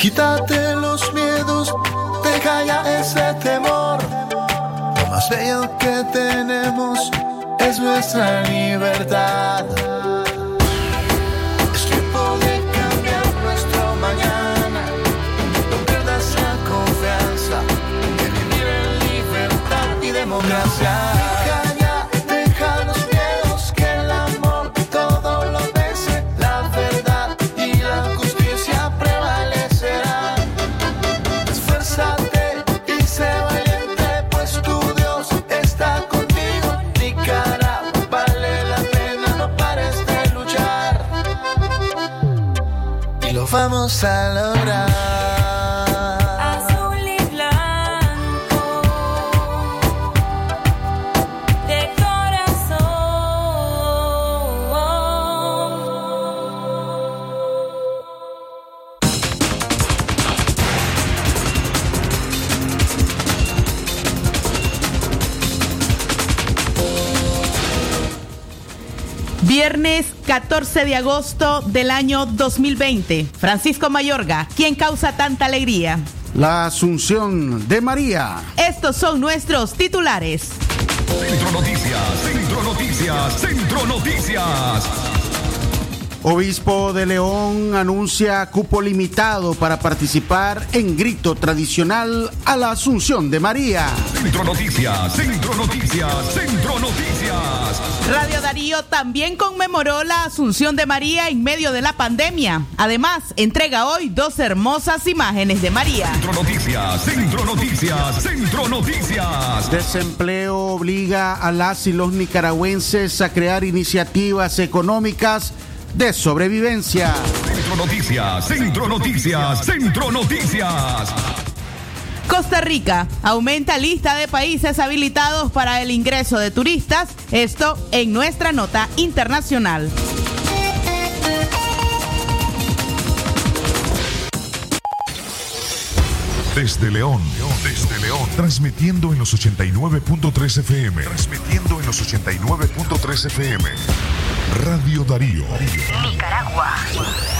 Quítate los miedos, deja ya ese temor. Lo más bello que tenemos es nuestra libertad. Es tiempo de cambiar nuestro mañana. No pierdas la confianza de vivir en libertad y democracia. Y lo 14 de agosto del año 2020. Francisco Mayorga, ¿quién causa tanta alegría? La Asunción de María. Estos son nuestros titulares. Centro Noticias, Centro Noticias, Centro Noticias. Obispo de León anuncia cupo limitado para participar en grito tradicional a la Asunción de María. Centro Noticias, Centro Noticias, Centro Noticias. Radio Darío también conmemoró la Asunción de María en medio de la pandemia. Además, entrega hoy dos hermosas imágenes de María. Centro Noticias, Centro Noticias, Centro Noticias. Desempleo obliga a las y los nicaragüenses a crear iniciativas económicas de sobrevivencia. Centro Noticias, Centro Noticias, Centro Noticias. Costa Rica aumenta lista de países habilitados para el ingreso de turistas. Esto en nuestra nota internacional. Desde León, desde León, transmitiendo en los 89.3 FM. Transmitiendo en los 89.3 FM. Radio Darío. Nicaragua.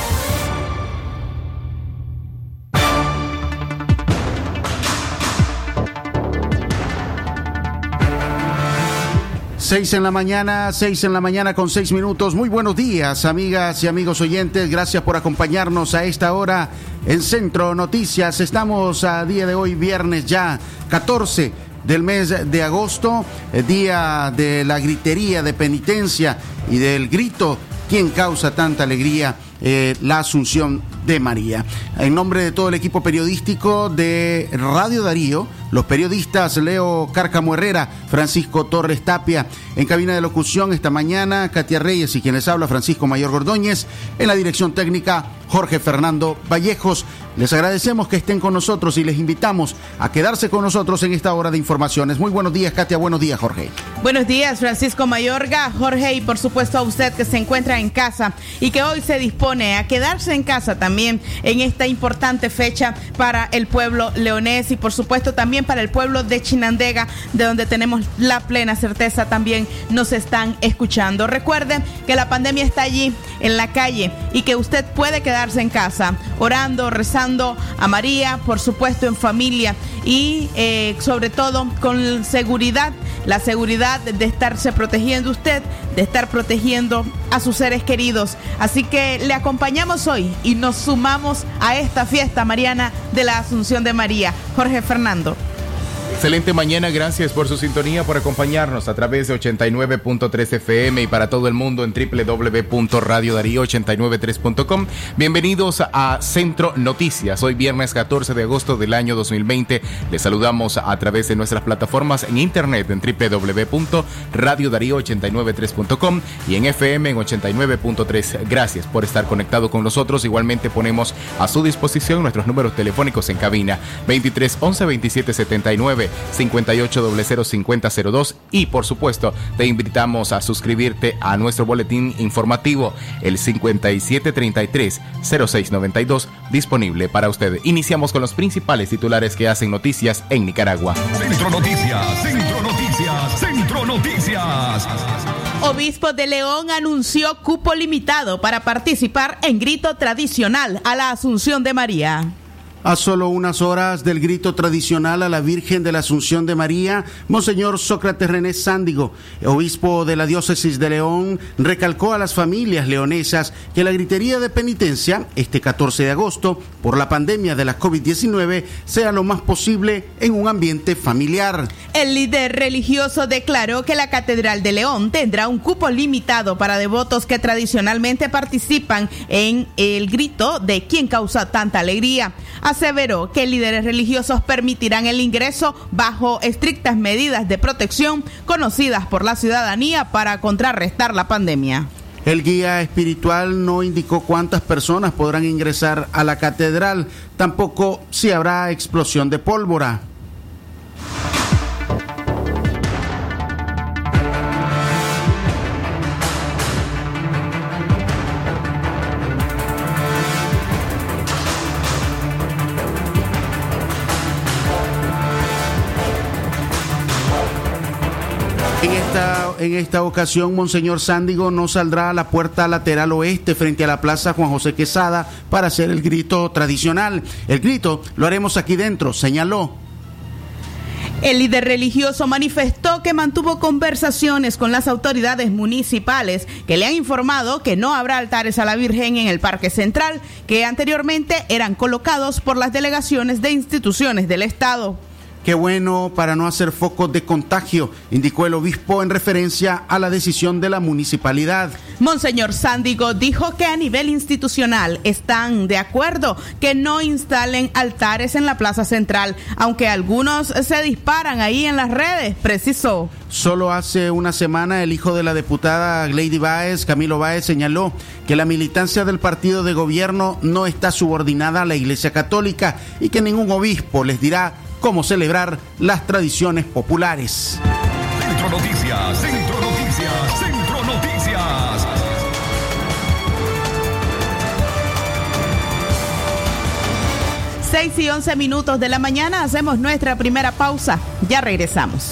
Seis en la mañana, seis en la mañana con seis minutos. Muy buenos días, amigas y amigos oyentes. Gracias por acompañarnos a esta hora en Centro Noticias. Estamos a día de hoy, viernes ya, 14 del mes de agosto, eh, día de la gritería de penitencia y del grito. ¿Quién causa tanta alegría? Eh, la Asunción de María. En nombre de todo el equipo periodístico de Radio Darío, los periodistas Leo Cárcamo Herrera, Francisco Torres Tapia, en cabina de locución esta mañana, Katia Reyes y quien les habla, Francisco Mayor Gordóñez, en la dirección técnica, Jorge Fernando Vallejos. Les agradecemos que estén con nosotros y les invitamos a quedarse con nosotros en esta hora de informaciones. Muy buenos días, Katia. Buenos días, Jorge. Buenos días, Francisco Mayorga, Jorge y por supuesto a usted que se encuentra en casa y que hoy se dispone a quedarse en casa también en esta importante fecha para el pueblo leonés y por supuesto también para el pueblo de Chinandega, de donde tenemos la plena certeza también nos están escuchando. Recuerden que la pandemia está allí en la calle y que usted puede quedarse en casa orando, rezando a María, por supuesto en familia y eh, sobre todo con seguridad, la seguridad de estarse protegiendo usted, de estar protegiendo a sus seres queridos. Así que le acompañamos hoy y nos sumamos a esta fiesta mariana de la Asunción de María. Jorge Fernando. Excelente mañana, gracias por su sintonía, por acompañarnos a través de 89.3 FM y para todo el mundo en www.radiodarío893.com. Bienvenidos a Centro Noticias. Hoy viernes 14 de agosto del año 2020. Les saludamos a través de nuestras plataformas en internet en www.radiodarío893.com y en FM en 89.3. Gracias por estar conectado con nosotros. Igualmente ponemos a su disposición nuestros números telefónicos en cabina 23 11 27 79 58005002 y por supuesto te invitamos a suscribirte a nuestro boletín informativo el 5733-0692 disponible para usted. Iniciamos con los principales titulares que hacen noticias en Nicaragua. Centro Noticias, Centro Noticias, Centro Noticias. Obispo de León anunció cupo limitado para participar en grito tradicional a la Asunción de María. A solo unas horas del grito tradicional a la Virgen de la Asunción de María, Monseñor Sócrates René Sándigo, obispo de la diócesis de León, recalcó a las familias leonesas que la gritería de penitencia este 14 de agosto por la pandemia de la COVID-19 sea lo más posible en un ambiente familiar. El líder religioso declaró que la Catedral de León tendrá un cupo limitado para devotos que tradicionalmente participan en el grito de quien causa tanta alegría aseveró que líderes religiosos permitirán el ingreso bajo estrictas medidas de protección conocidas por la ciudadanía para contrarrestar la pandemia. El guía espiritual no indicó cuántas personas podrán ingresar a la catedral, tampoco si habrá explosión de pólvora. En esta ocasión, Monseñor Sándigo no saldrá a la puerta lateral oeste frente a la Plaza Juan José Quesada para hacer el grito tradicional. El grito lo haremos aquí dentro, señaló. El líder religioso manifestó que mantuvo conversaciones con las autoridades municipales que le han informado que no habrá altares a la Virgen en el Parque Central, que anteriormente eran colocados por las delegaciones de instituciones del Estado. Qué bueno para no hacer focos de contagio, indicó el obispo en referencia a la decisión de la municipalidad. Monseñor Sándigo dijo que a nivel institucional están de acuerdo que no instalen altares en la Plaza Central, aunque algunos se disparan ahí en las redes, precisó. Solo hace una semana el hijo de la diputada Lady Baez, Camilo Baez, señaló que la militancia del partido de gobierno no está subordinada a la Iglesia Católica y que ningún obispo les dirá cómo celebrar las tradiciones populares. Centro Noticias, Centro Noticias, Centro Noticias. Seis y once minutos de la mañana hacemos nuestra primera pausa. Ya regresamos.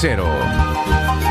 cero.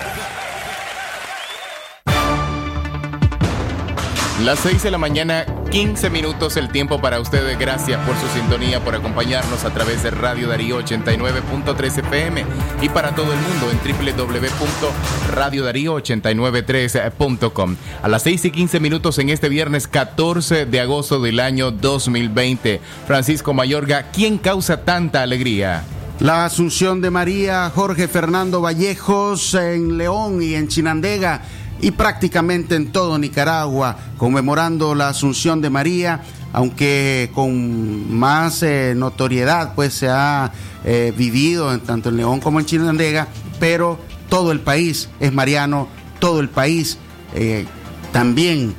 Las 6 de la mañana, 15 minutos el tiempo para ustedes. Gracias por su sintonía, por acompañarnos a través de Radio Darío 89.3 FM y para todo el mundo en www.radiodarío893.com. A las 6 y 15 minutos en este viernes 14 de agosto del año 2020. Francisco Mayorga, ¿quién causa tanta alegría? La Asunción de María, Jorge Fernando Vallejos en León y en Chinandega y prácticamente en todo Nicaragua, conmemorando la Asunción de María, aunque con más eh, notoriedad pues se ha eh, vivido en, tanto en León como en Chinandega, pero todo el país es mariano, todo el país eh, también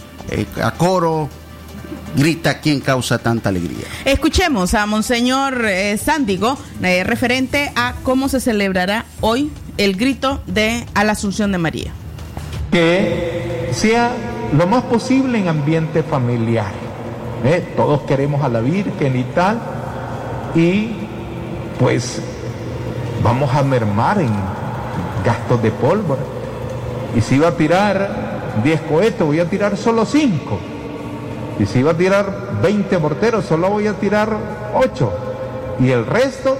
a coro grita quién causa tanta alegría. Escuchemos a Monseñor Sándigo, referente a cómo se celebrará hoy el grito de a la Asunción de María. Que sea lo más posible en ambiente familiar. ¿eh? Todos queremos a la Virgen y tal, y pues vamos a mermar en gastos de pólvora. Y si iba a tirar 10 cohetes, voy a tirar solo 5. Y si iba a tirar 20 morteros, solo voy a tirar 8. Y el resto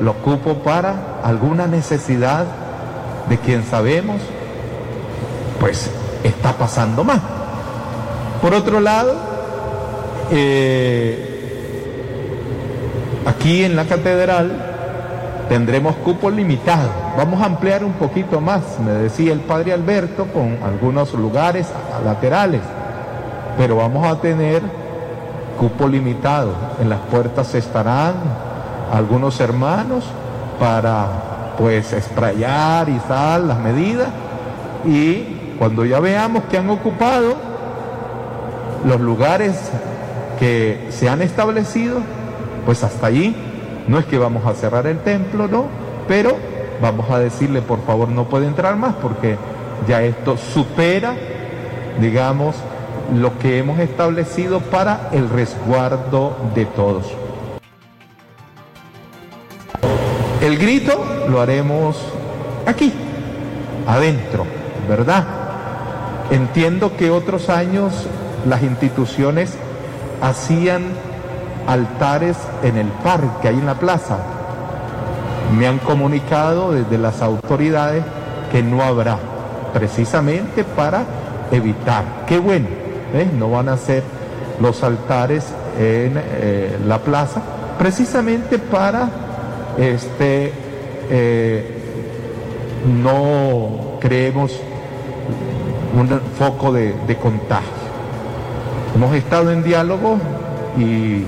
lo ocupo para alguna necesidad de quien sabemos pues está pasando más. Por otro lado, eh, aquí en la catedral tendremos cupo limitado. Vamos a ampliar un poquito más, me decía el padre Alberto, con algunos lugares laterales, pero vamos a tener cupo limitado. En las puertas estarán algunos hermanos para pues esprayar y tal las medidas y cuando ya veamos que han ocupado los lugares que se han establecido, pues hasta allí no es que vamos a cerrar el templo, no, pero vamos a decirle por favor no puede entrar más porque ya esto supera, digamos, lo que hemos establecido para el resguardo de todos. El grito lo haremos aquí, adentro, ¿verdad? Entiendo que otros años las instituciones hacían altares en el parque, ahí en la plaza. Me han comunicado desde las autoridades que no habrá, precisamente para evitar. Qué bueno, ¿eh? no van a ser los altares en eh, la plaza, precisamente para este eh, no creemos un foco de, de contagio. Hemos estado en diálogo y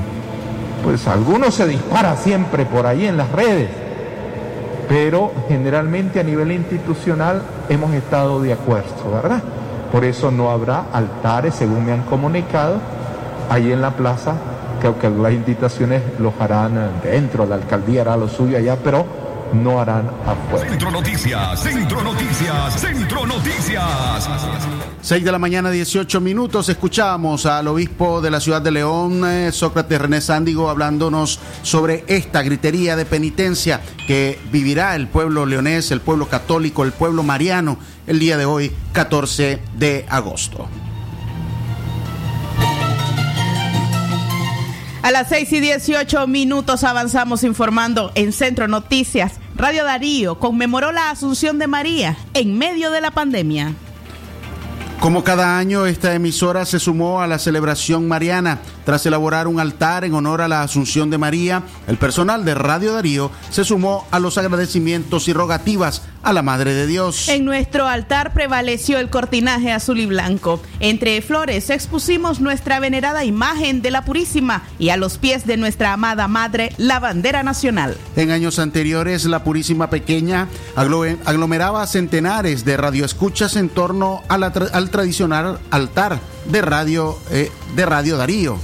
pues algunos se dispara siempre por ahí en las redes, pero generalmente a nivel institucional hemos estado de acuerdo, ¿verdad? Por eso no habrá altares, según me han comunicado, ahí en la plaza, que las instituciones los harán dentro, la alcaldía hará lo suyo allá, pero no harán afuera. Centro Noticias, Centro Noticias, Centro Noticias. 6 de la mañana, 18 minutos. Escuchamos al obispo de la ciudad de León, eh, Sócrates René Sándigo, hablándonos sobre esta gritería de penitencia que vivirá el pueblo leonés, el pueblo católico, el pueblo mariano, el día de hoy, 14 de agosto. A las 6 y 18 minutos avanzamos informando en Centro Noticias. Radio Darío conmemoró la Asunción de María en medio de la pandemia. Como cada año, esta emisora se sumó a la celebración mariana. Tras elaborar un altar en honor a la Asunción de María, el personal de Radio Darío se sumó a los agradecimientos y rogativas a la Madre de Dios. En nuestro altar prevaleció el cortinaje azul y blanco. Entre flores expusimos nuestra venerada imagen de la Purísima y a los pies de nuestra amada Madre la bandera nacional. En años anteriores, la Purísima Pequeña aglo- aglomeraba centenares de radioescuchas en torno a la tra- al tradicional altar de Radio, eh, de radio Darío.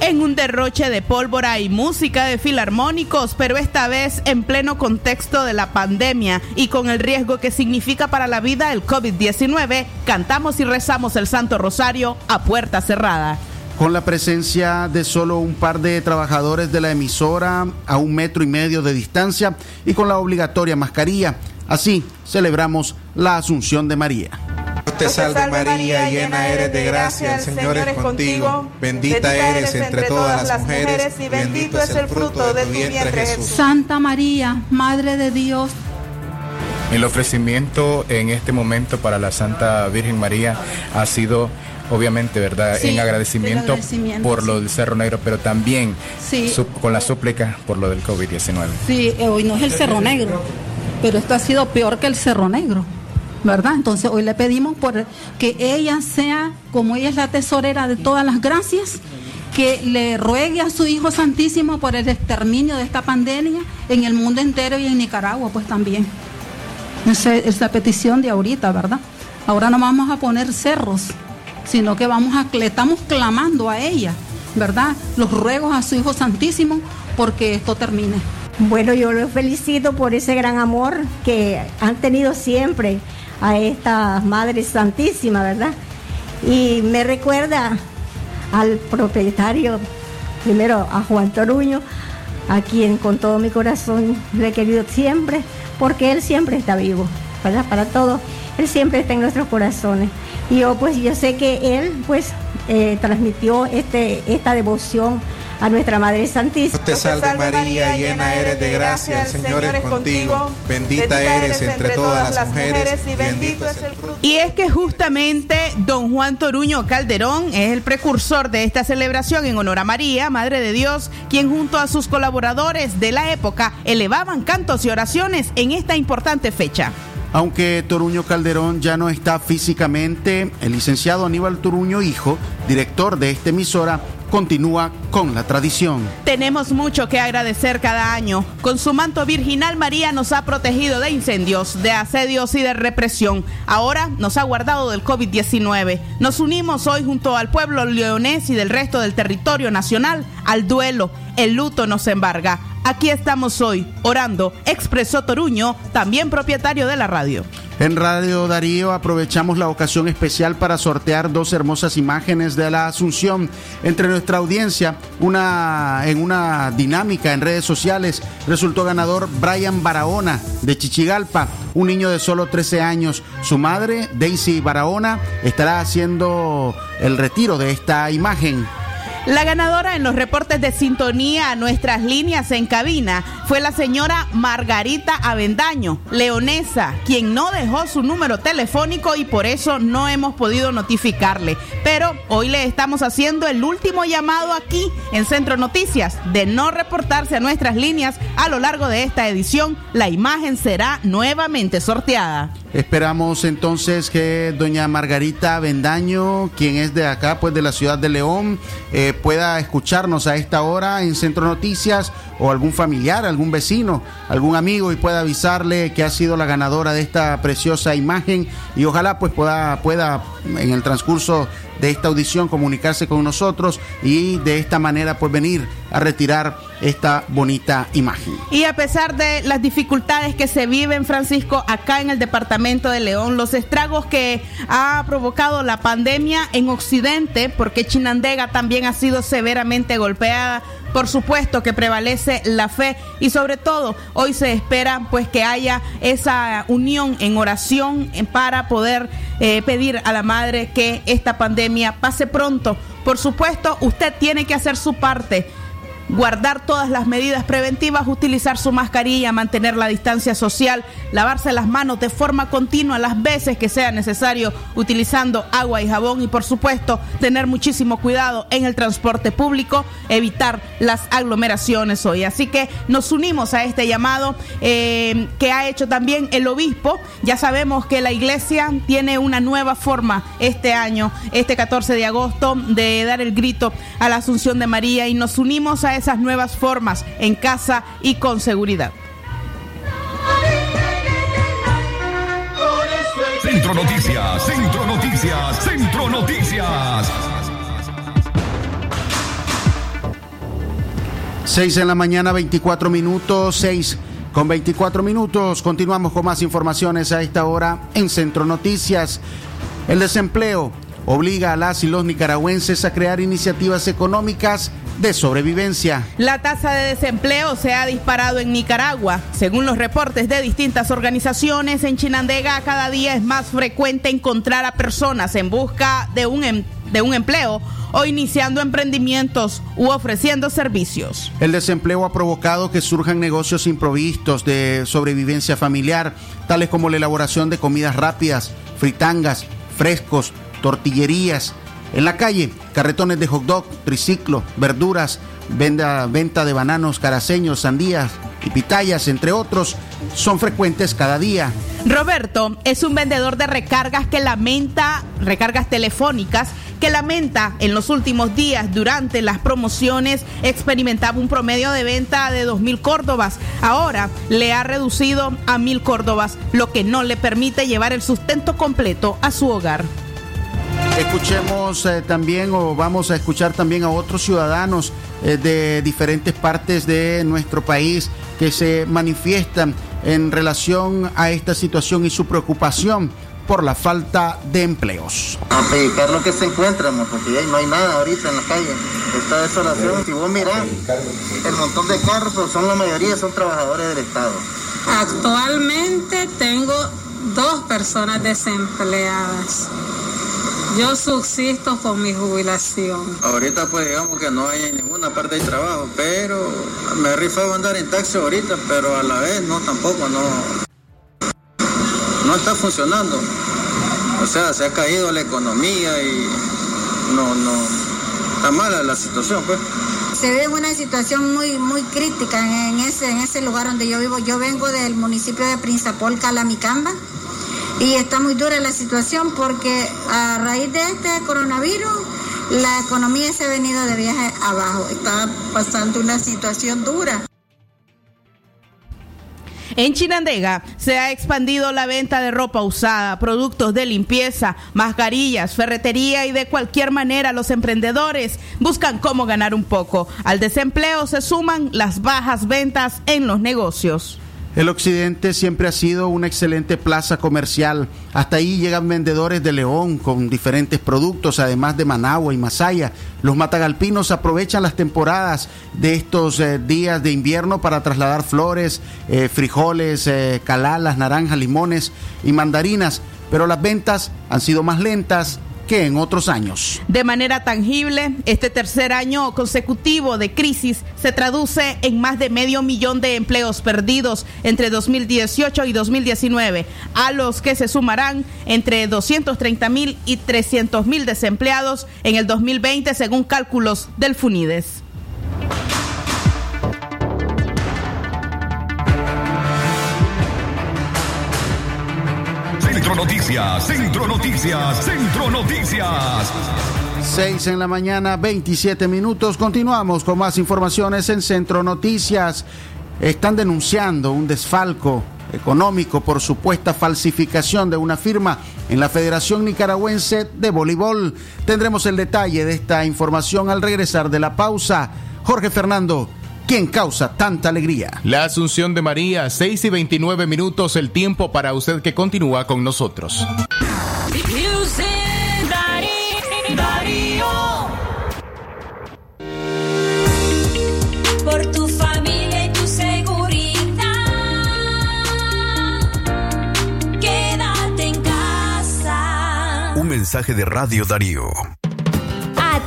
En un derroche de pólvora y música de filarmónicos, pero esta vez en pleno contexto de la pandemia y con el riesgo que significa para la vida el COVID-19, cantamos y rezamos el Santo Rosario a puerta cerrada. Con la presencia de solo un par de trabajadores de la emisora a un metro y medio de distancia y con la obligatoria mascarilla. Así celebramos la Asunción de María. Dios te salve María, llena eres de gracia, el Señor es contigo. Bendita eres entre todas las mujeres y bendito es el fruto de tu vientre Jesús. Santa María, Madre de Dios, El ofrecimiento en este momento para la Santa Virgen María ha sido obviamente, ¿verdad? Sí, en agradecimiento, por sí. lo del Cerro Negro, pero también Sí. su- con la súplica por lo del COVID-19. Sí, eh, hoy no es el Cerro Negro, pero esto ha sido peor que el Cerro Negro, ¿verdad? Entonces hoy le pedimos por que ella sea, como ella es la tesorera de todas las gracias, que le ruegue a su Hijo Santísimo por el exterminio de esta pandemia en el mundo entero y en Nicaragua, pues también. Esa es la petición de ahorita, ¿verdad? Ahora no vamos a poner cerros, sino que vamos a, le estamos clamando a ella, ¿verdad? Los ruegos a su Hijo Santísimo porque esto termine. Bueno, yo los felicito por ese gran amor que han tenido siempre a esta Madre Santísima, ¿verdad? Y me recuerda al propietario, primero a Juan Toruño, a quien con todo mi corazón le he querido siempre, porque él siempre está vivo, ¿verdad? Para todos, él siempre está en nuestros corazones. Y yo pues yo sé que él pues eh, transmitió este, esta devoción a nuestra Madre Santísima. Te salve María, llena eres de gracia, el Señor es contigo. Bendita eres entre todas las mujeres y bendito es el fruto. Y es que justamente don Juan Toruño Calderón es el precursor de esta celebración en honor a María, Madre de Dios, quien junto a sus colaboradores de la época elevaban cantos y oraciones en esta importante fecha. Aunque Toruño Calderón ya no está físicamente, el licenciado Aníbal Toruño, hijo, director de esta emisora, continúa con la tradición. Tenemos mucho que agradecer cada año. Con su manto virginal, María nos ha protegido de incendios, de asedios y de represión. Ahora nos ha guardado del COVID-19. Nos unimos hoy junto al pueblo leonés y del resto del territorio nacional al duelo. El luto nos embarga. Aquí estamos hoy, orando, expresó Toruño, también propietario de la radio. En Radio Darío aprovechamos la ocasión especial para sortear dos hermosas imágenes de la Asunción entre nuestra audiencia. Una en una dinámica en redes sociales resultó ganador Brian Barahona de Chichigalpa, un niño de solo 13 años. Su madre, Daisy Barahona, estará haciendo el retiro de esta imagen. La ganadora en los reportes de sintonía a nuestras líneas en cabina fue la señora Margarita Avendaño, leonesa, quien no dejó su número telefónico y por eso no hemos podido notificarle. Pero hoy le estamos haciendo el último llamado aquí en Centro Noticias de no reportarse a nuestras líneas a lo largo de esta edición. La imagen será nuevamente sorteada. Esperamos entonces que doña Margarita Vendaño, quien es de acá, pues de la ciudad de León, eh, pueda escucharnos a esta hora en Centro Noticias o algún familiar, algún vecino, algún amigo y pueda avisarle que ha sido la ganadora de esta preciosa imagen y ojalá pues pueda, pueda en el transcurso de esta audición comunicarse con nosotros y de esta manera pues venir a retirar esta bonita imagen. Y a pesar de las dificultades que se viven, Francisco, acá en el departamento de León, los estragos que ha provocado la pandemia en Occidente, porque Chinandega también ha sido severamente golpeada, por supuesto que prevalece la fe y sobre todo hoy se espera pues que haya esa unión en oración para poder eh, pedir a la madre que esta pandemia pase pronto. Por supuesto, usted tiene que hacer su parte guardar todas las medidas preventivas, utilizar su mascarilla, mantener la distancia social, lavarse las manos de forma continua las veces que sea necesario, utilizando agua y jabón y por supuesto tener muchísimo cuidado en el transporte público, evitar las aglomeraciones hoy. Así que nos unimos a este llamado eh, que ha hecho también el obispo. Ya sabemos que la iglesia tiene una nueva forma este año, este 14 de agosto, de dar el grito a la Asunción de María y nos unimos a esas nuevas formas en casa y con seguridad. Centro Noticias, Centro Noticias, Centro Noticias. 6 en la mañana, 24 minutos, 6 con 24 minutos. Continuamos con más informaciones a esta hora en Centro Noticias. El desempleo obliga a las y los nicaragüenses a crear iniciativas económicas de sobrevivencia. La tasa de desempleo se ha disparado en Nicaragua. Según los reportes de distintas organizaciones, en Chinandega cada día es más frecuente encontrar a personas en busca de un, em, de un empleo o iniciando emprendimientos u ofreciendo servicios. El desempleo ha provocado que surjan negocios improvistos de sobrevivencia familiar, tales como la elaboración de comidas rápidas, fritangas, frescos, tortillerías. En la calle, carretones de hot dog, triciclo, verduras, venta de bananos caraceños, sandías y pitayas, entre otros, son frecuentes cada día. Roberto es un vendedor de recargas que lamenta, recargas telefónicas, que lamenta en los últimos días durante las promociones experimentaba un promedio de venta de 2.000 córdobas. Ahora le ha reducido a 1.000 córdobas, lo que no le permite llevar el sustento completo a su hogar. Escuchemos eh, también o vamos a escuchar también a otros ciudadanos eh, de diferentes partes de nuestro país que se manifiestan en relación a esta situación y su preocupación por la falta de empleos. A predicar lo que se encuentra, mo, porque ya no hay nada ahorita en la calle. Esta desolación, si vos mirás, el montón de carros, pues, son la mayoría son trabajadores del Estado. Actualmente tengo dos personas desempleadas. Yo subsisto con mi jubilación. Ahorita pues digamos que no hay en ninguna parte de trabajo, pero me rifaba andar en taxi ahorita, pero a la vez no, tampoco, no, no está funcionando. O sea, se ha caído la economía y no, no, está mala la situación pues. Se ve una situación muy muy crítica en ese en ese lugar donde yo vivo. Yo vengo del municipio de Prinzapol, Calamicamba, y está muy dura la situación porque a raíz de este coronavirus la economía se ha venido de viaje abajo. Está pasando una situación dura. En Chinandega se ha expandido la venta de ropa usada, productos de limpieza, mascarillas, ferretería y de cualquier manera los emprendedores buscan cómo ganar un poco. Al desempleo se suman las bajas ventas en los negocios. El occidente siempre ha sido una excelente plaza comercial. Hasta ahí llegan vendedores de León con diferentes productos, además de Managua y Masaya. Los matagalpinos aprovechan las temporadas de estos eh, días de invierno para trasladar flores, eh, frijoles, eh, calalas, naranjas, limones y mandarinas. Pero las ventas han sido más lentas que en otros años. De manera tangible, este tercer año consecutivo de crisis se traduce en más de medio millón de empleos perdidos entre 2018 y 2019, a los que se sumarán entre 230 mil y 300 mil desempleados en el 2020 según cálculos del FUNIDES. Centro Noticias, Centro Noticias, Centro Noticias. 6 en la mañana, 27 minutos. Continuamos con más informaciones en Centro Noticias. Están denunciando un desfalco económico por supuesta falsificación de una firma en la Federación Nicaragüense de Voleibol. Tendremos el detalle de esta información al regresar de la pausa. Jorge Fernando, ¿quién causa tanta alegría? La Asunción de María, 6 y 29 minutos, el tiempo para usted que continúa con nosotros. Por tu familia y tu seguridad. Quédate en casa. Un mensaje de Radio Darío.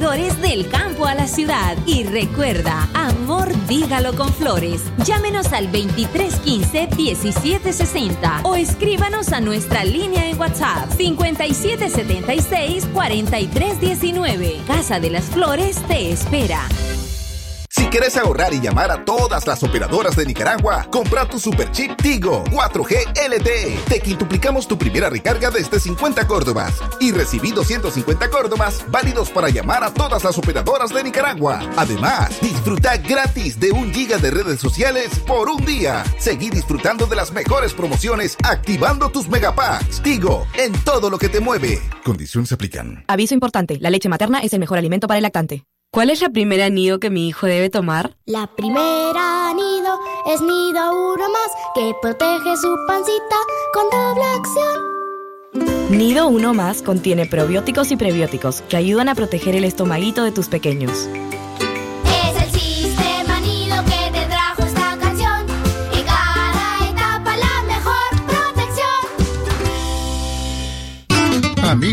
del campo a la ciudad. Y recuerda, amor, dígalo con flores. Llámenos al 2315-1760 o escríbanos a nuestra línea en WhatsApp 5776-4319. Casa de las Flores te espera. Si quieres ahorrar y llamar a todas las operadoras de Nicaragua, compra tu super chip Tigo 4G LTE. Te quintuplicamos tu primera recarga desde 50 córdobas y recibí 250 córdobas válidos para llamar a todas las operadoras de Nicaragua. Además, disfruta gratis de un giga de redes sociales por un día. Seguí disfrutando de las mejores promociones activando tus megapacks. Tigo, en todo lo que te mueve. Condiciones aplican. Aviso importante, la leche materna es el mejor alimento para el lactante. ¿Cuál es la primera nido que mi hijo debe tomar? La primera nido es nido uno más que protege su pancita con doble acción. Nido Uno Más contiene probióticos y prebióticos que ayudan a proteger el estomaguito de tus pequeños.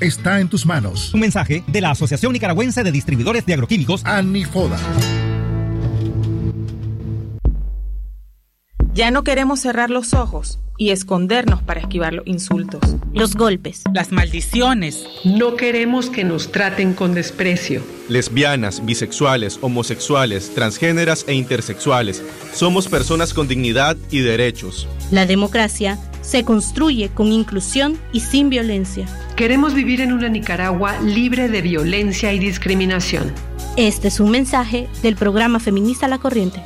está en tus manos. Un mensaje de la Asociación Nicaragüense de Distribuidores de Agroquímicos, ANIFODA. Ya no queremos cerrar los ojos y escondernos para esquivar los insultos, los golpes, las maldiciones. No queremos que nos traten con desprecio. Lesbianas, bisexuales, homosexuales, transgéneras e intersexuales. Somos personas con dignidad y derechos. La democracia se construye con inclusión y sin violencia. Queremos vivir en una Nicaragua libre de violencia y discriminación. Este es un mensaje del programa Feminista La Corriente.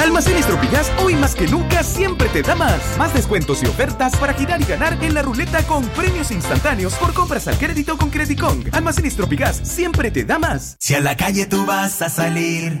Almacenes Tropigas hoy más que nunca siempre te da más. Más descuentos y ofertas para girar y ganar en la ruleta con premios instantáneos por compras al crédito con Credicong. Almacenes Tropigas siempre te da más. Si a la calle tú vas a salir,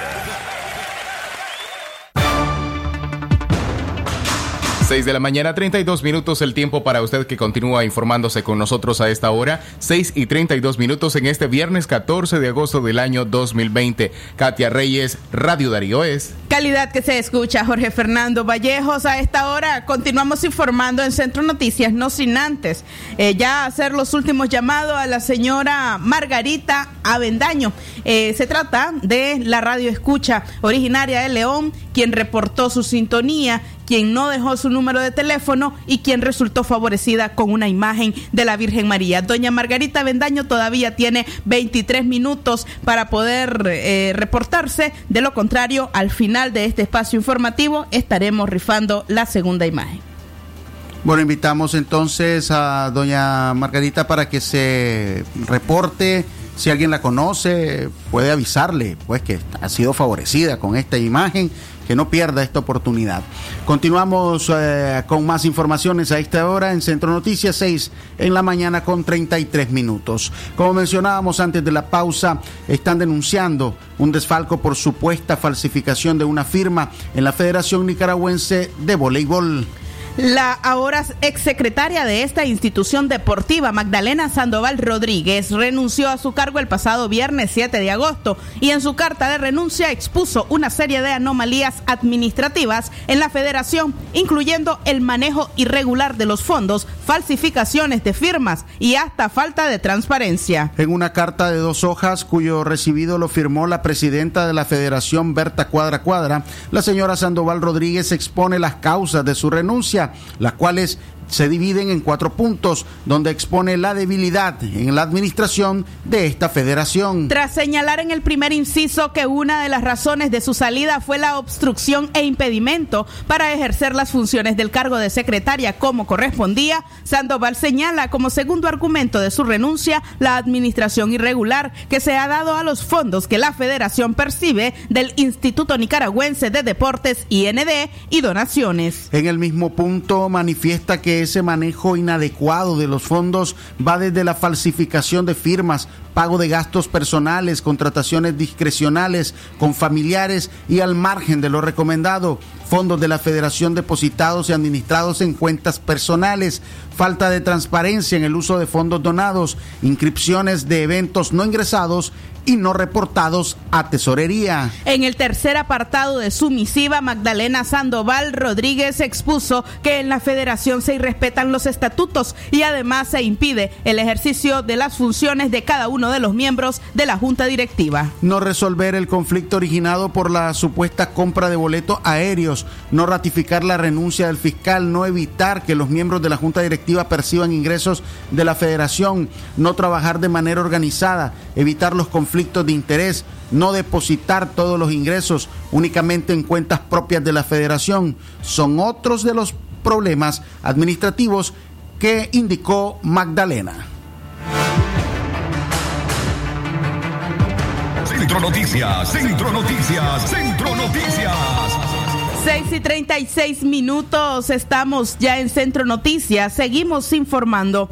6 de la mañana, 32 minutos, el tiempo para usted que continúa informándose con nosotros a esta hora. 6 y 32 minutos en este viernes 14 de agosto del año 2020. Katia Reyes, Radio Darío es. Calidad que se escucha, Jorge Fernando Vallejos. A esta hora continuamos informando en Centro Noticias, no sin antes eh, ya hacer los últimos llamados a la señora Margarita Avendaño. Eh, se trata de la radio escucha originaria de León, quien reportó su sintonía quien no dejó su número de teléfono y quien resultó favorecida con una imagen de la Virgen María. Doña Margarita Bendaño todavía tiene 23 minutos para poder eh, reportarse. De lo contrario, al final de este espacio informativo estaremos rifando la segunda imagen. Bueno, invitamos entonces a doña Margarita para que se reporte. Si alguien la conoce, puede avisarle, pues que ha sido favorecida con esta imagen que no pierda esta oportunidad. Continuamos eh, con más informaciones a esta hora en Centro Noticias 6 en la mañana con 33 minutos. Como mencionábamos antes de la pausa, están denunciando un desfalco por supuesta falsificación de una firma en la Federación Nicaragüense de Voleibol. La ahora exsecretaria de esta institución deportiva, Magdalena Sandoval Rodríguez, renunció a su cargo el pasado viernes 7 de agosto y en su carta de renuncia expuso una serie de anomalías administrativas en la federación, incluyendo el manejo irregular de los fondos, falsificaciones de firmas y hasta falta de transparencia. En una carta de dos hojas cuyo recibido lo firmó la presidenta de la federación, Berta Cuadra Cuadra, la señora Sandoval Rodríguez expone las causas de su renuncia las cuales se dividen en cuatro puntos, donde expone la debilidad en la administración de esta federación. Tras señalar en el primer inciso que una de las razones de su salida fue la obstrucción e impedimento para ejercer las funciones del cargo de secretaria como correspondía, Sandoval señala como segundo argumento de su renuncia la administración irregular que se ha dado a los fondos que la federación percibe del Instituto Nicaragüense de Deportes IND y donaciones. En el mismo punto manifiesta que ese manejo inadecuado de los fondos va desde la falsificación de firmas, pago de gastos personales, contrataciones discrecionales con familiares y al margen de lo recomendado, fondos de la federación depositados y administrados en cuentas personales, falta de transparencia en el uso de fondos donados, inscripciones de eventos no ingresados y no reportados a tesorería. En el tercer apartado de su misiva, Magdalena Sandoval Rodríguez expuso que en la federación se irrespetan los estatutos y además se impide el ejercicio de las funciones de cada uno de los miembros de la junta directiva. No resolver el conflicto originado por la supuesta compra de boletos aéreos, no ratificar la renuncia del fiscal, no evitar que los miembros de la junta directiva perciban ingresos de la federación, no trabajar de manera organizada, evitar los conflictos de interés, no depositar todos los ingresos únicamente en cuentas propias de la federación, son otros de los problemas administrativos que indicó Magdalena. Centro Noticias, Centro Noticias, Centro Noticias. 6 y 36 minutos, estamos ya en Centro Noticias, seguimos informando.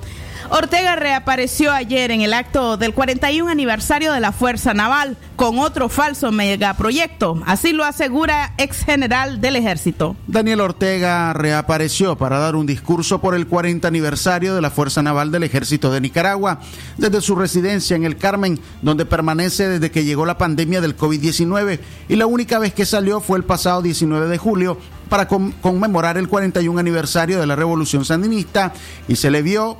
Ortega reapareció ayer en el acto del 41 aniversario de la Fuerza Naval con otro falso megaproyecto. Así lo asegura ex general del ejército. Daniel Ortega reapareció para dar un discurso por el 40 aniversario de la Fuerza Naval del Ejército de Nicaragua desde su residencia en el Carmen, donde permanece desde que llegó la pandemia del COVID-19 y la única vez que salió fue el pasado 19 de julio para conmemorar el 41 aniversario de la Revolución Sandinista y se le vio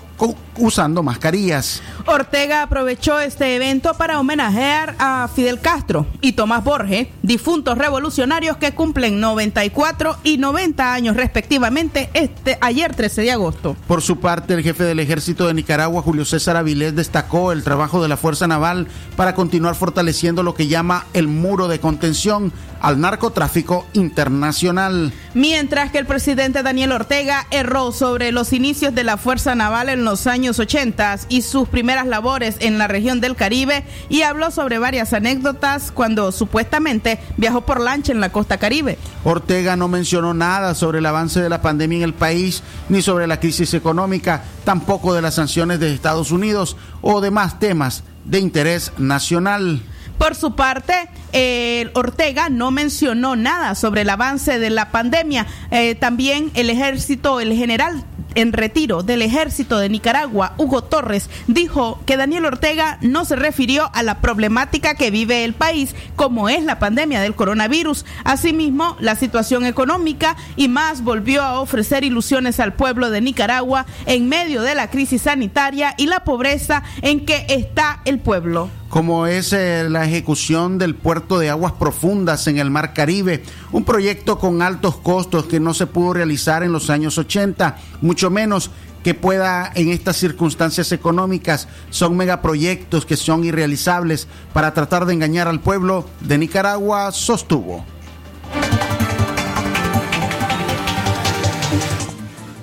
usando mascarillas. Ortega aprovechó este evento para homenajear a Fidel Castro y Tomás Borges, difuntos revolucionarios que cumplen 94 y 90 años respectivamente este ayer 13 de agosto. Por su parte, el jefe del ejército de Nicaragua, Julio César Avilés, destacó el trabajo de la Fuerza Naval para continuar fortaleciendo lo que llama el muro de contención al narcotráfico internacional. Mientras que el presidente Daniel Ortega erró sobre los inicios de la Fuerza Naval en los años 80 y sus primeras labores en la región del Caribe y habló sobre varias anécdotas cuando supuestamente viajó por lancha en la costa caribe. Ortega no mencionó nada sobre el avance de la pandemia en el país, ni sobre la crisis económica, tampoco de las sanciones de Estados Unidos o demás temas de interés nacional. Por su parte, eh, Ortega no mencionó nada sobre el avance de la pandemia. Eh, también el ejército, el general en retiro del ejército de Nicaragua, Hugo Torres, dijo que Daniel Ortega no se refirió a la problemática que vive el país, como es la pandemia del coronavirus. Asimismo, la situación económica y más volvió a ofrecer ilusiones al pueblo de Nicaragua en medio de la crisis sanitaria y la pobreza en que está el pueblo como es eh, la ejecución del puerto de aguas profundas en el Mar Caribe, un proyecto con altos costos que no se pudo realizar en los años 80, mucho menos que pueda en estas circunstancias económicas. Son megaproyectos que son irrealizables para tratar de engañar al pueblo de Nicaragua, sostuvo.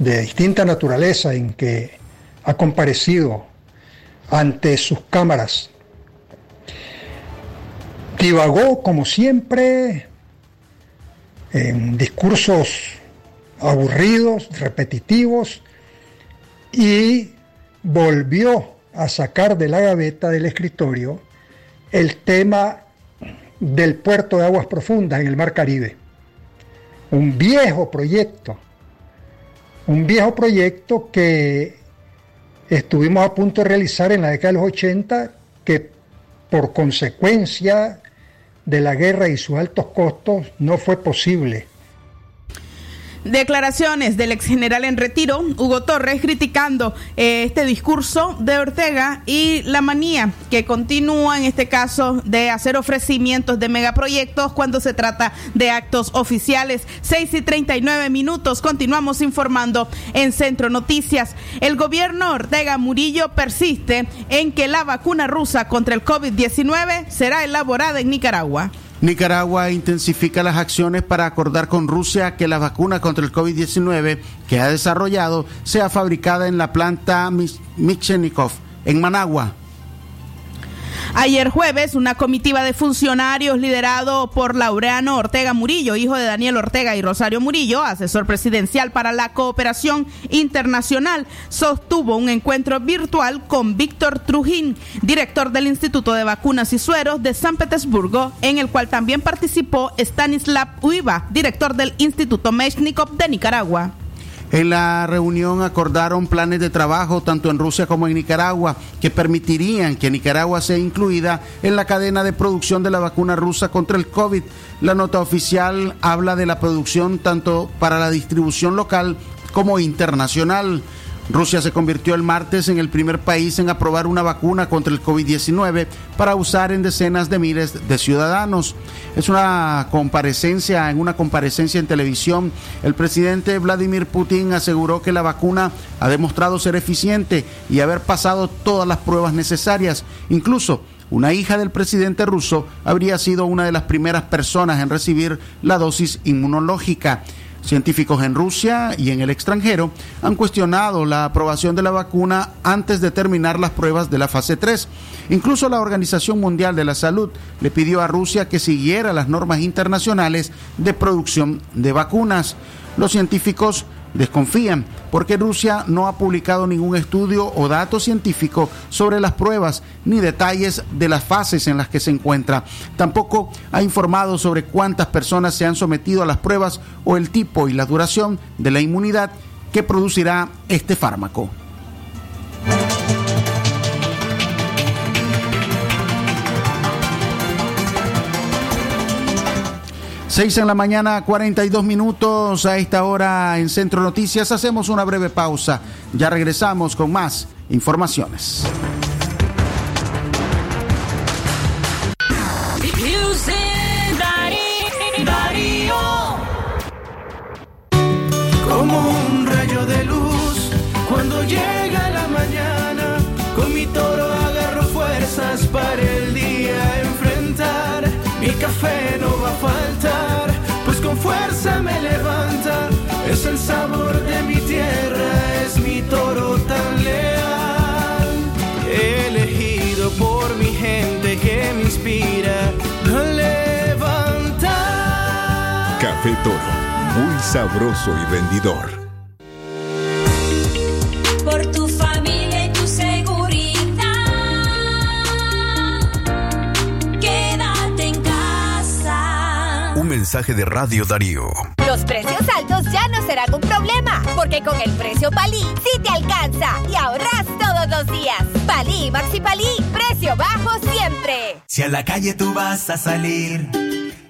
De distinta naturaleza en que ha comparecido ante sus cámaras divagó como siempre en discursos aburridos, repetitivos, y volvió a sacar de la gaveta del escritorio el tema del puerto de aguas profundas en el Mar Caribe. Un viejo proyecto, un viejo proyecto que estuvimos a punto de realizar en la década de los 80, que por consecuencia de la guerra y sus altos costos no fue posible. Declaraciones del ex general en retiro, Hugo Torres, criticando eh, este discurso de Ortega y la manía que continúa en este caso de hacer ofrecimientos de megaproyectos cuando se trata de actos oficiales. 6 y 39 minutos, continuamos informando en Centro Noticias. El gobierno Ortega Murillo persiste en que la vacuna rusa contra el COVID-19 será elaborada en Nicaragua. Nicaragua intensifica las acciones para acordar con Rusia que la vacuna contra el COVID-19 que ha desarrollado sea fabricada en la planta Michenikov en Managua. Ayer jueves, una comitiva de funcionarios liderado por Laureano Ortega Murillo, hijo de Daniel Ortega y Rosario Murillo, asesor presidencial para la cooperación internacional, sostuvo un encuentro virtual con Víctor Trujín, director del Instituto de Vacunas y Sueros de San Petersburgo, en el cual también participó Stanislav Uiva, director del Instituto Meshnikov de Nicaragua. En la reunión acordaron planes de trabajo tanto en Rusia como en Nicaragua que permitirían que Nicaragua sea incluida en la cadena de producción de la vacuna rusa contra el COVID. La nota oficial habla de la producción tanto para la distribución local como internacional. Rusia se convirtió el martes en el primer país en aprobar una vacuna contra el COVID-19 para usar en decenas de miles de ciudadanos. Es una comparecencia, en una comparecencia en televisión, el presidente Vladimir Putin aseguró que la vacuna ha demostrado ser eficiente y haber pasado todas las pruebas necesarias, incluso una hija del presidente ruso habría sido una de las primeras personas en recibir la dosis inmunológica. Científicos en Rusia y en el extranjero han cuestionado la aprobación de la vacuna antes de terminar las pruebas de la fase 3. Incluso la Organización Mundial de la Salud le pidió a Rusia que siguiera las normas internacionales de producción de vacunas. Los científicos desconfían porque Rusia no ha publicado ningún estudio o dato científico sobre las pruebas ni detalles de las fases en las que se encuentra. Tampoco ha informado sobre cuántas personas se han sometido a las pruebas o el tipo y la duración de la inmunidad que producirá este fármaco. 6 en la mañana, 42 minutos a esta hora en Centro Noticias. Hacemos una breve pausa. Ya regresamos con más informaciones. Toro, muy sabroso y vendidor. Por tu familia y tu seguridad. mensaje de Radio Darío. Los precios altos ya no serán un problema, porque con el precio Palí sí te alcanza y ahorras todos los días. Palí, Maxi Palí, precio bajo siempre. Si a la calle tú vas a salir,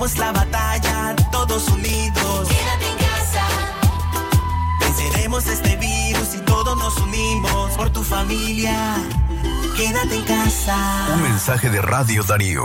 Ganemos la batalla, todos unidos. quédate en casa, Venceremos este virus y todos nos unimos por tu familia. Quédate en casa. Un mensaje de Radio Darío.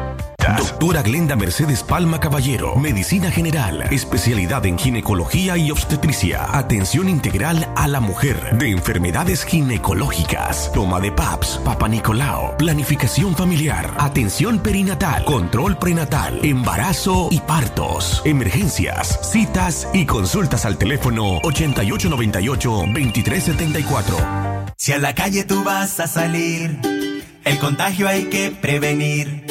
Doctora Glenda Mercedes Palma Caballero, Medicina General, especialidad en ginecología y obstetricia, atención integral a la mujer, de enfermedades ginecológicas, toma de PAPS, Papa Nicolao, planificación familiar, atención perinatal, control prenatal, embarazo y partos, emergencias, citas y consultas al teléfono 8898-2374. Si a la calle tú vas a salir, el contagio hay que prevenir.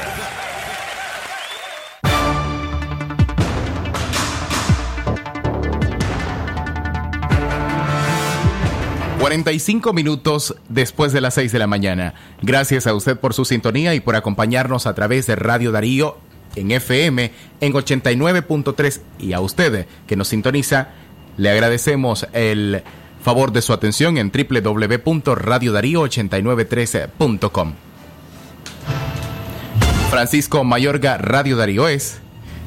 45 minutos después de las 6 de la mañana. Gracias a usted por su sintonía y por acompañarnos a través de Radio Darío en FM en 89.3 y a usted que nos sintoniza le agradecemos el favor de su atención en www.radiodarío893.com. Francisco Mayorga, Radio Darío es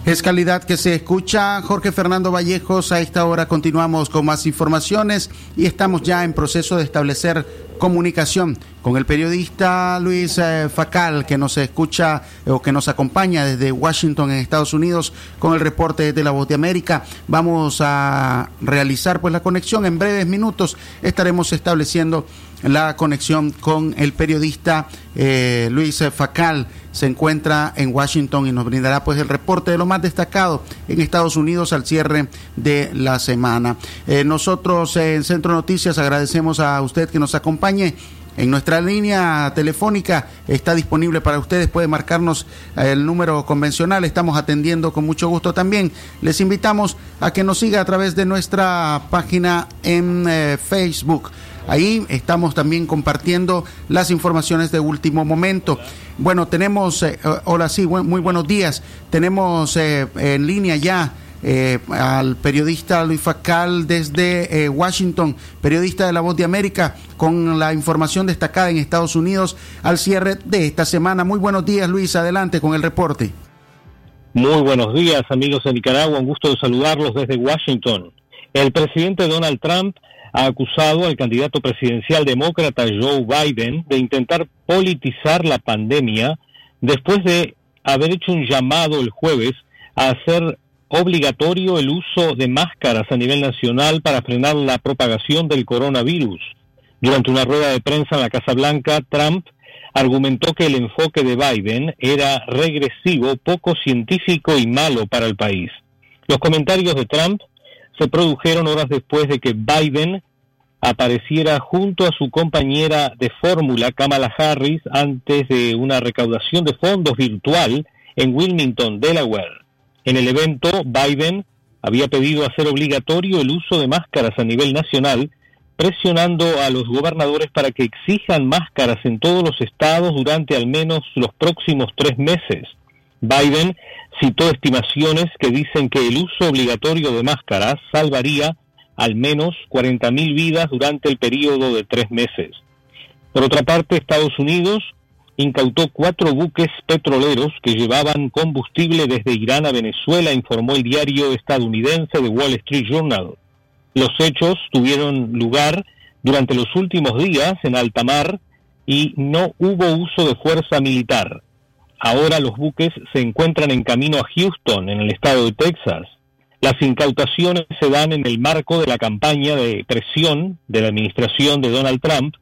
Es calidad que se escucha. Jorge Fernando Vallejos, a esta hora continuamos con más informaciones y estamos ya en proceso de establecer comunicación con el periodista Luis eh, Facal, que nos escucha eh, o que nos acompaña desde Washington, en Estados Unidos, con el reporte de la Voz de América. Vamos a realizar pues la conexión en breves minutos. Estaremos estableciendo la conexión con el periodista eh, Luis Facal. Se encuentra en Washington y nos brindará pues el reporte de lo más destacado en Estados Unidos al cierre de la semana. Eh, nosotros eh, en Centro Noticias agradecemos a usted que nos acompañe. En nuestra línea telefónica está disponible para ustedes, puede marcarnos el número convencional, estamos atendiendo con mucho gusto también. Les invitamos a que nos siga a través de nuestra página en Facebook. Ahí estamos también compartiendo las informaciones de último momento. Bueno, tenemos, eh, hola, sí, muy buenos días. Tenemos eh, en línea ya eh, al periodista Luis Facal desde eh, Washington, periodista de La Voz de América, con la información destacada en Estados Unidos al cierre de esta semana. Muy buenos días, Luis, adelante con el reporte. Muy buenos días, amigos de Nicaragua. Un gusto de saludarlos desde Washington. El presidente Donald Trump ha acusado al candidato presidencial demócrata Joe Biden de intentar politizar la pandemia después de haber hecho un llamado el jueves a hacer obligatorio el uso de máscaras a nivel nacional para frenar la propagación del coronavirus. Durante una rueda de prensa en la Casa Blanca, Trump argumentó que el enfoque de Biden era regresivo, poco científico y malo para el país. Los comentarios de Trump se produjeron horas después de que Biden apareciera junto a su compañera de fórmula, Kamala Harris, antes de una recaudación de fondos virtual en Wilmington, Delaware. En el evento, Biden había pedido hacer obligatorio el uso de máscaras a nivel nacional, presionando a los gobernadores para que exijan máscaras en todos los estados durante al menos los próximos tres meses. Biden citó estimaciones que dicen que el uso obligatorio de máscaras salvaría al menos 40.000 vidas durante el periodo de tres meses. Por otra parte, Estados Unidos incautó cuatro buques petroleros que llevaban combustible desde Irán a Venezuela, informó el diario estadounidense The Wall Street Journal. Los hechos tuvieron lugar durante los últimos días en alta mar y no hubo uso de fuerza militar. Ahora los buques se encuentran en camino a Houston, en el estado de Texas. Las incautaciones se dan en el marco de la campaña de presión de la administración de Donald Trump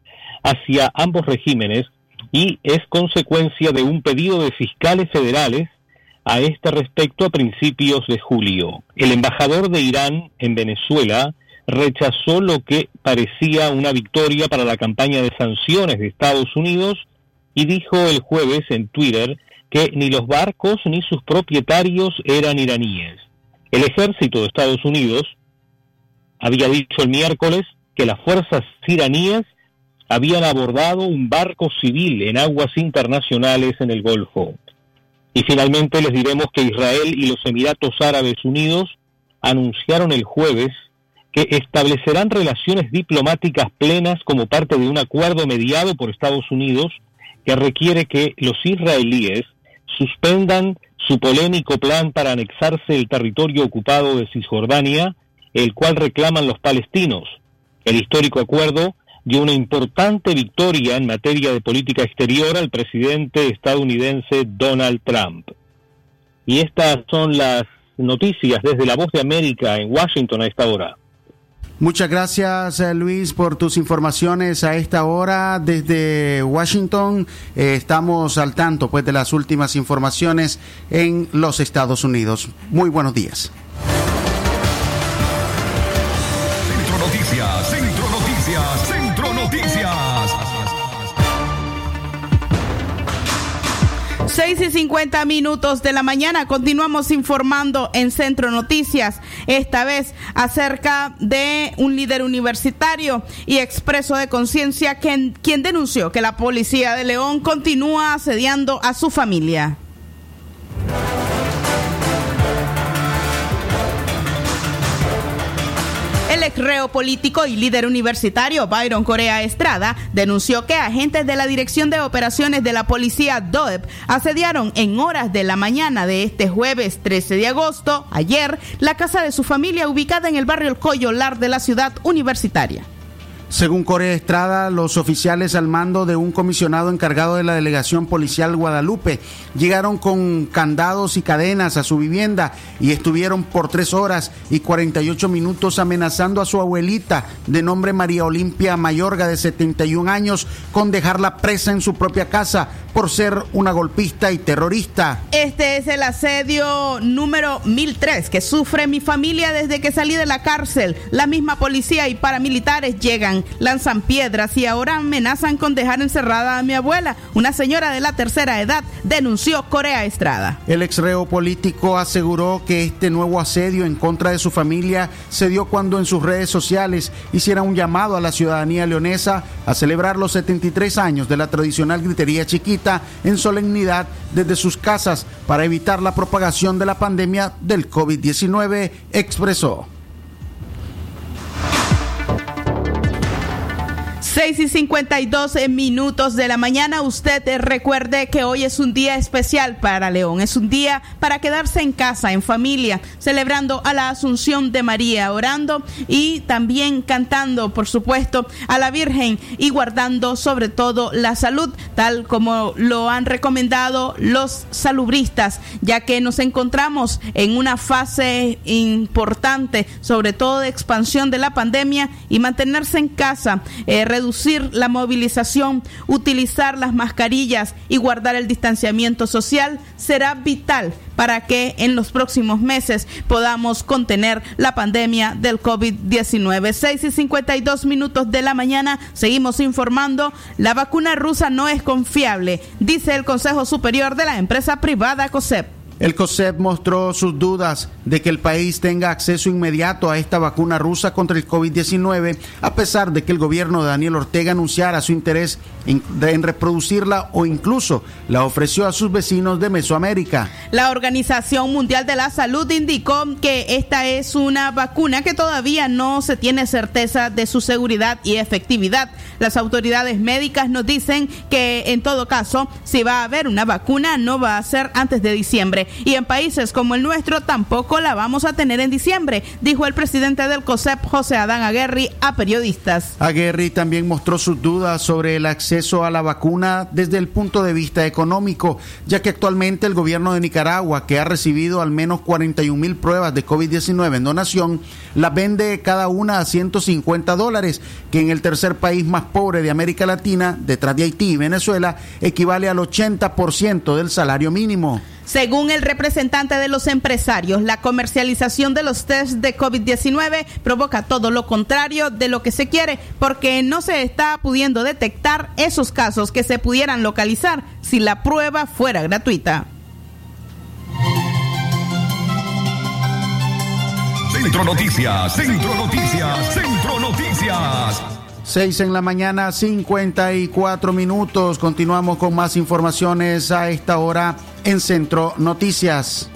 hacia ambos regímenes y es consecuencia de un pedido de fiscales federales a este respecto a principios de julio. El embajador de Irán en Venezuela rechazó lo que parecía una victoria para la campaña de sanciones de Estados Unidos y dijo el jueves en Twitter que ni los barcos ni sus propietarios eran iraníes. El ejército de Estados Unidos había dicho el miércoles que las fuerzas iraníes habían abordado un barco civil en aguas internacionales en el Golfo. Y finalmente les diremos que Israel y los Emiratos Árabes Unidos anunciaron el jueves que establecerán relaciones diplomáticas plenas como parte de un acuerdo mediado por Estados Unidos que requiere que los israelíes suspendan su polémico plan para anexarse el territorio ocupado de Cisjordania, el cual reclaman los palestinos. El histórico acuerdo dio una importante victoria en materia de política exterior al presidente estadounidense Donald Trump. Y estas son las noticias desde la voz de América en Washington a esta hora. Muchas gracias eh, Luis por tus informaciones a esta hora desde Washington. Eh, estamos al tanto pues de las últimas informaciones en los Estados Unidos. Muy buenos días. 6 y 50 minutos de la mañana continuamos informando en Centro Noticias, esta vez acerca de un líder universitario y expreso de conciencia quien, quien denunció que la policía de León continúa asediando a su familia. El ex reo político y líder universitario Byron Corea Estrada denunció que agentes de la Dirección de Operaciones de la Policía DOEP asediaron en horas de la mañana de este jueves 13 de agosto, ayer, la casa de su familia ubicada en el barrio El Coyolar de la ciudad universitaria. Según Corea Estrada, los oficiales al mando de un comisionado encargado de la delegación policial Guadalupe llegaron con candados y cadenas a su vivienda y estuvieron por tres horas y 48 minutos amenazando a su abuelita de nombre María Olimpia Mayorga de 71 años con dejarla presa en su propia casa por ser una golpista y terrorista. Este es el asedio número 1003 que sufre mi familia desde que salí de la cárcel. La misma policía y paramilitares llegan, lanzan piedras y ahora amenazan con dejar encerrada a mi abuela, una señora de la tercera edad, denunció Corea Estrada. El ex reo político aseguró que este nuevo asedio en contra de su familia se dio cuando en sus redes sociales hiciera un llamado a la ciudadanía leonesa a celebrar los 73 años de la tradicional gritería chiquita en solemnidad desde sus casas para evitar la propagación de la pandemia del COVID-19, expresó. 6 y 52 minutos de la mañana. Usted eh, recuerde que hoy es un día especial para León. Es un día para quedarse en casa, en familia, celebrando a la Asunción de María, orando y también cantando, por supuesto, a la Virgen y guardando sobre todo la salud, tal como lo han recomendado los salubristas, ya que nos encontramos en una fase importante, sobre todo de expansión de la pandemia y mantenerse en casa. Eh, reducir la movilización, utilizar las mascarillas y guardar el distanciamiento social será vital para que en los próximos meses podamos contener la pandemia del COVID-19. 6 y 52 minutos de la mañana, seguimos informando, la vacuna rusa no es confiable, dice el Consejo Superior de la empresa privada COSEP. El COSEP mostró sus dudas de que el país tenga acceso inmediato a esta vacuna rusa contra el COVID-19, a pesar de que el gobierno de Daniel Ortega anunciara su interés en, reproducirla o incluso la ofreció a sus vecinos de Mesoamérica. La Organización Mundial de la Salud indicó que esta es una vacuna que todavía no se tiene certeza de su seguridad y efectividad. Las autoridades médicas nos dicen que en todo caso, si va a haber una vacuna, no va a ser antes de diciembre y en países como el nuestro tampoco la vamos a tener en diciembre, dijo el presidente del COSEP, José Adán Aguerri, a periodistas. Aguerri también mostró sus dudas sobre el acceso a la vacuna desde el punto de vista económico, ya que actualmente el gobierno de Nicaragua, que ha recibido al menos 41 mil pruebas de COVID-19 en donación, las vende cada una a 150 dólares, que en el tercer país más pobre de América Latina, detrás de Haití y Venezuela, equivale al 80% del salario mínimo. Según el representante de los empresarios, la comercialización de los test de COVID-19 provoca todo lo contrario de lo que se quiere, porque no se está pudiendo detectar esos casos que se pudieran localizar si la prueba fuera gratuita. Centro Noticias, Centro Noticias, Centro Noticias. 6 en la mañana, 54 minutos. Continuamos con más informaciones a esta hora en Centro Noticias.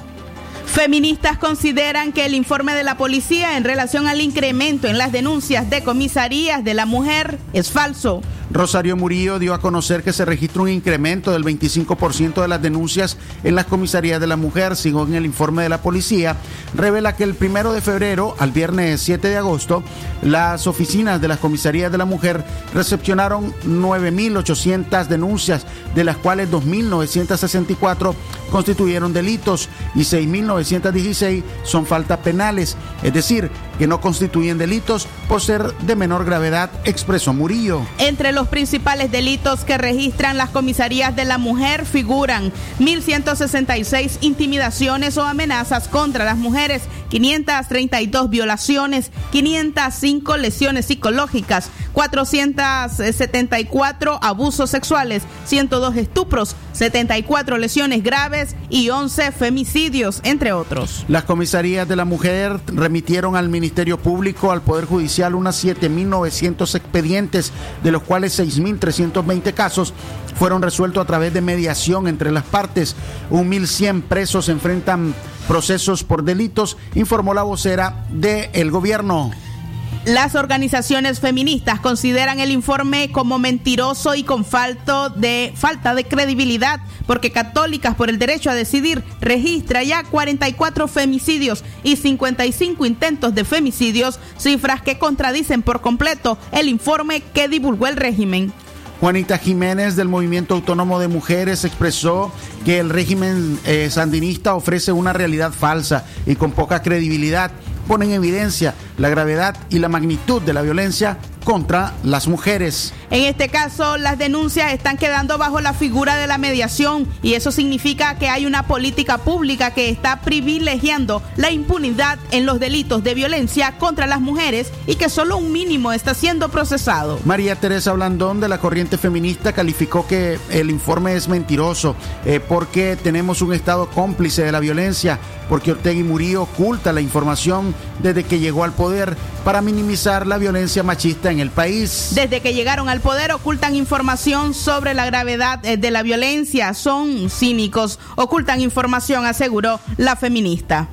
Feministas consideran que el informe de la policía en relación al incremento en las denuncias de comisarías de la mujer es falso. Rosario Murillo dio a conocer que se registra un incremento del 25% de las denuncias en las comisarías de la mujer, según el informe de la policía. Revela que el primero de febrero al viernes 7 de agosto, las oficinas de las comisarías de la mujer recepcionaron 9.800 denuncias, de las cuales 2.964 constituyeron delitos y 6.916 son faltas penales, es decir, que no constituyen delitos por ser de menor gravedad, expresó Murillo. Entre los principales delitos que registran las comisarías de la mujer figuran 1.166 intimidaciones o amenazas contra las mujeres, 532 violaciones, 505 lesiones psicológicas, 474 abusos sexuales, 102 estupros, 74 lesiones graves y 11 femicidios, entre otros. Las comisarías de la mujer remitieron al Ministerio Público, al Poder Judicial, unas 7.900 expedientes, de los cuales 6.320 casos fueron resueltos a través de mediación entre las partes. 1.100 presos enfrentan procesos por delitos, informó la vocera del el gobierno. Las organizaciones feministas consideran el informe como mentiroso y con falto de, falta de credibilidad, porque Católicas por el Derecho a Decidir registra ya 44 femicidios y 55 intentos de femicidios, cifras que contradicen por completo el informe que divulgó el régimen. Juanita Jiménez del Movimiento Autónomo de Mujeres expresó que el régimen eh, sandinista ofrece una realidad falsa y con poca credibilidad. Pone en evidencia la gravedad y la magnitud de la violencia contra las mujeres. En este caso, las denuncias están quedando bajo la figura de la mediación y eso significa que hay una política pública que está privilegiando la impunidad en los delitos de violencia contra las mujeres y que solo un mínimo está siendo procesado. María Teresa Blandón de la Corriente Feminista calificó que el informe es mentiroso eh, porque tenemos un Estado cómplice de la violencia, porque Ortega y Murillo oculta la información desde que llegó al poder para minimizar la violencia machista en el país. Desde que llegaron al poder ocultan información sobre la gravedad eh, de la violencia. Son cínicos, ocultan información, aseguró la feminista.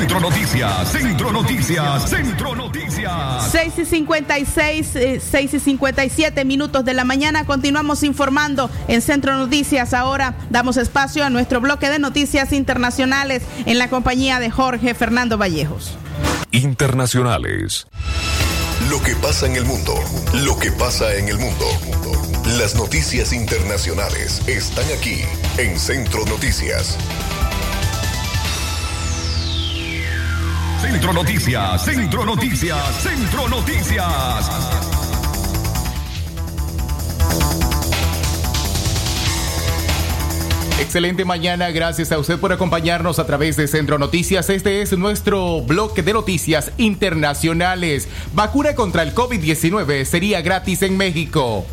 Centro Noticias, Centro Noticias, Centro Noticias. 6 y 56, eh, 6 y 57 minutos de la mañana. Continuamos informando en Centro Noticias. Ahora damos espacio a nuestro bloque de noticias internacionales en la compañía de Jorge Fernando Vallejos. Internacionales. Lo que pasa en el mundo. Lo que pasa en el mundo. Las noticias internacionales están aquí en Centro Noticias. Centro Noticias, Centro Noticias, Centro Noticias. Excelente mañana, gracias a usted por acompañarnos a través de Centro Noticias. Este es nuestro bloque de noticias internacionales. Vacuna contra el COVID-19 sería gratis en México.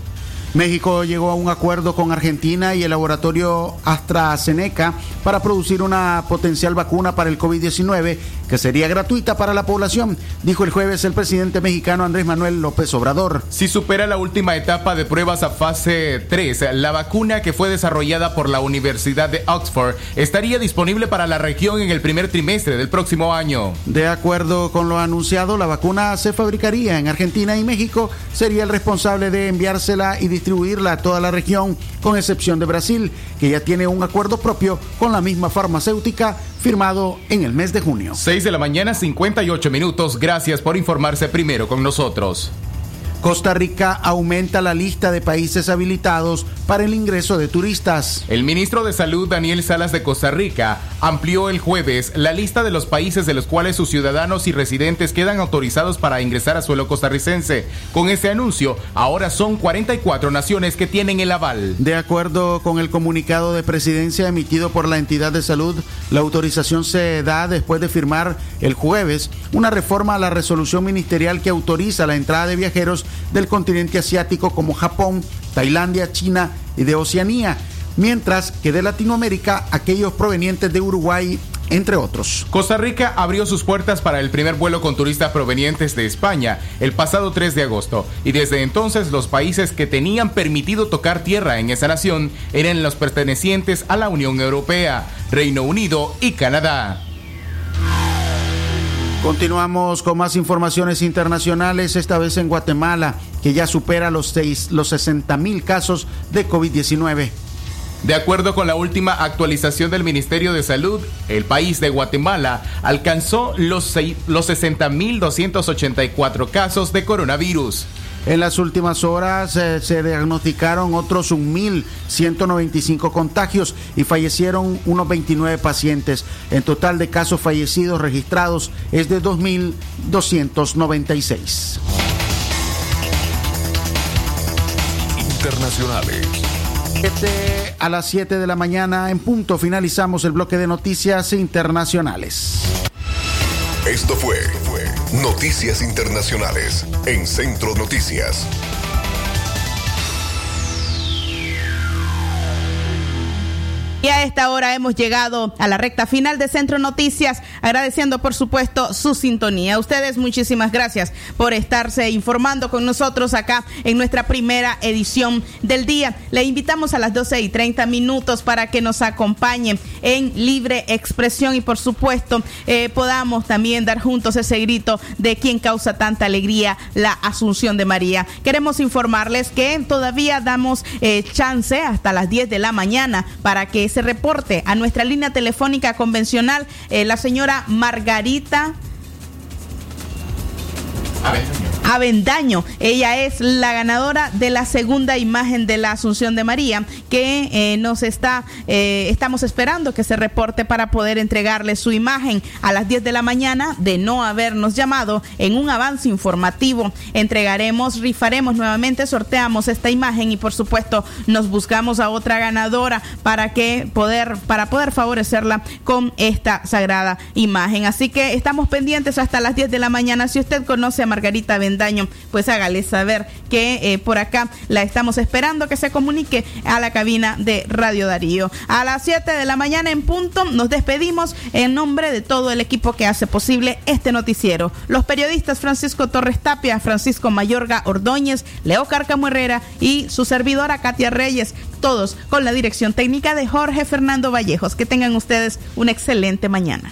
México llegó a un acuerdo con Argentina y el laboratorio AstraZeneca para producir una potencial vacuna para el COVID-19 que sería gratuita para la población, dijo el jueves el presidente mexicano Andrés Manuel López Obrador. Si supera la última etapa de pruebas a fase 3, la vacuna que fue desarrollada por la Universidad de Oxford estaría disponible para la región en el primer trimestre del próximo año. De acuerdo con lo anunciado, la vacuna se fabricaría en Argentina y México sería el responsable de enviársela y distribuirla a toda la región, con excepción de Brasil, que ya tiene un acuerdo propio con la misma farmacéutica firmado en el mes de junio. 6 de la mañana, 58 minutos. Gracias por informarse primero con nosotros. Costa Rica aumenta la lista de países habilitados para el ingreso de turistas. El ministro de Salud Daniel Salas de Costa Rica amplió el jueves la lista de los países de los cuales sus ciudadanos y residentes quedan autorizados para ingresar a suelo costarricense. Con este anuncio, ahora son 44 naciones que tienen el aval. De acuerdo con el comunicado de presidencia emitido por la entidad de salud, la autorización se da después de firmar el jueves una reforma a la resolución ministerial que autoriza la entrada de viajeros del continente asiático como Japón, Tailandia, China y de Oceanía, mientras que de Latinoamérica aquellos provenientes de Uruguay, entre otros. Costa Rica abrió sus puertas para el primer vuelo con turistas provenientes de España el pasado 3 de agosto y desde entonces los países que tenían permitido tocar tierra en esa nación eran los pertenecientes a la Unión Europea, Reino Unido y Canadá. Continuamos con más informaciones internacionales, esta vez en Guatemala, que ya supera los, seis, los 60 mil casos de COVID-19. De acuerdo con la última actualización del Ministerio de Salud, el país de Guatemala alcanzó los, los 60.284 casos de coronavirus. En las últimas horas eh, se diagnosticaron otros 1.195 contagios y fallecieron unos 29 pacientes. En total de casos fallecidos registrados es de 2.296. Internacionales. A las 7 de la mañana en punto finalizamos el bloque de noticias internacionales. Esto fue Noticias Internacionales en Centro Noticias. Y a esta hora hemos llegado a la recta final de Centro Noticias, agradeciendo por supuesto su sintonía. Ustedes muchísimas gracias por estarse informando con nosotros acá en nuestra primera edición del día. Le invitamos a las 12 y 30 minutos para que nos acompañen en libre expresión y por supuesto eh, podamos también dar juntos ese grito de quien causa tanta alegría, la Asunción de María. Queremos informarles que todavía damos eh, chance hasta las 10 de la mañana para que se reporte a nuestra línea telefónica convencional eh, la señora Margarita Avendaño. Ella es la ganadora de la segunda imagen de la Asunción de María que eh, nos está, eh, estamos esperando que se reporte para poder entregarle su imagen a las 10 de la mañana de no habernos llamado en un avance informativo. Entregaremos, rifaremos nuevamente, sorteamos esta imagen y por supuesto nos buscamos a otra ganadora para que poder, para poder favorecerla con esta sagrada imagen. Así que estamos pendientes hasta las 10 de la mañana. Si usted conoce a Margarita Vendaño, pues hágale saber que eh, por acá la estamos esperando que se comunique a la cabina de Radio Darío. A las 7 de la mañana en punto nos despedimos en nombre de todo el equipo que hace posible este noticiero. Los periodistas Francisco Torres Tapia, Francisco Mayorga Ordóñez, Leo Cárcamo Herrera y su servidora Katia Reyes, todos con la dirección técnica de Jorge Fernando Vallejos. Que tengan ustedes una excelente mañana.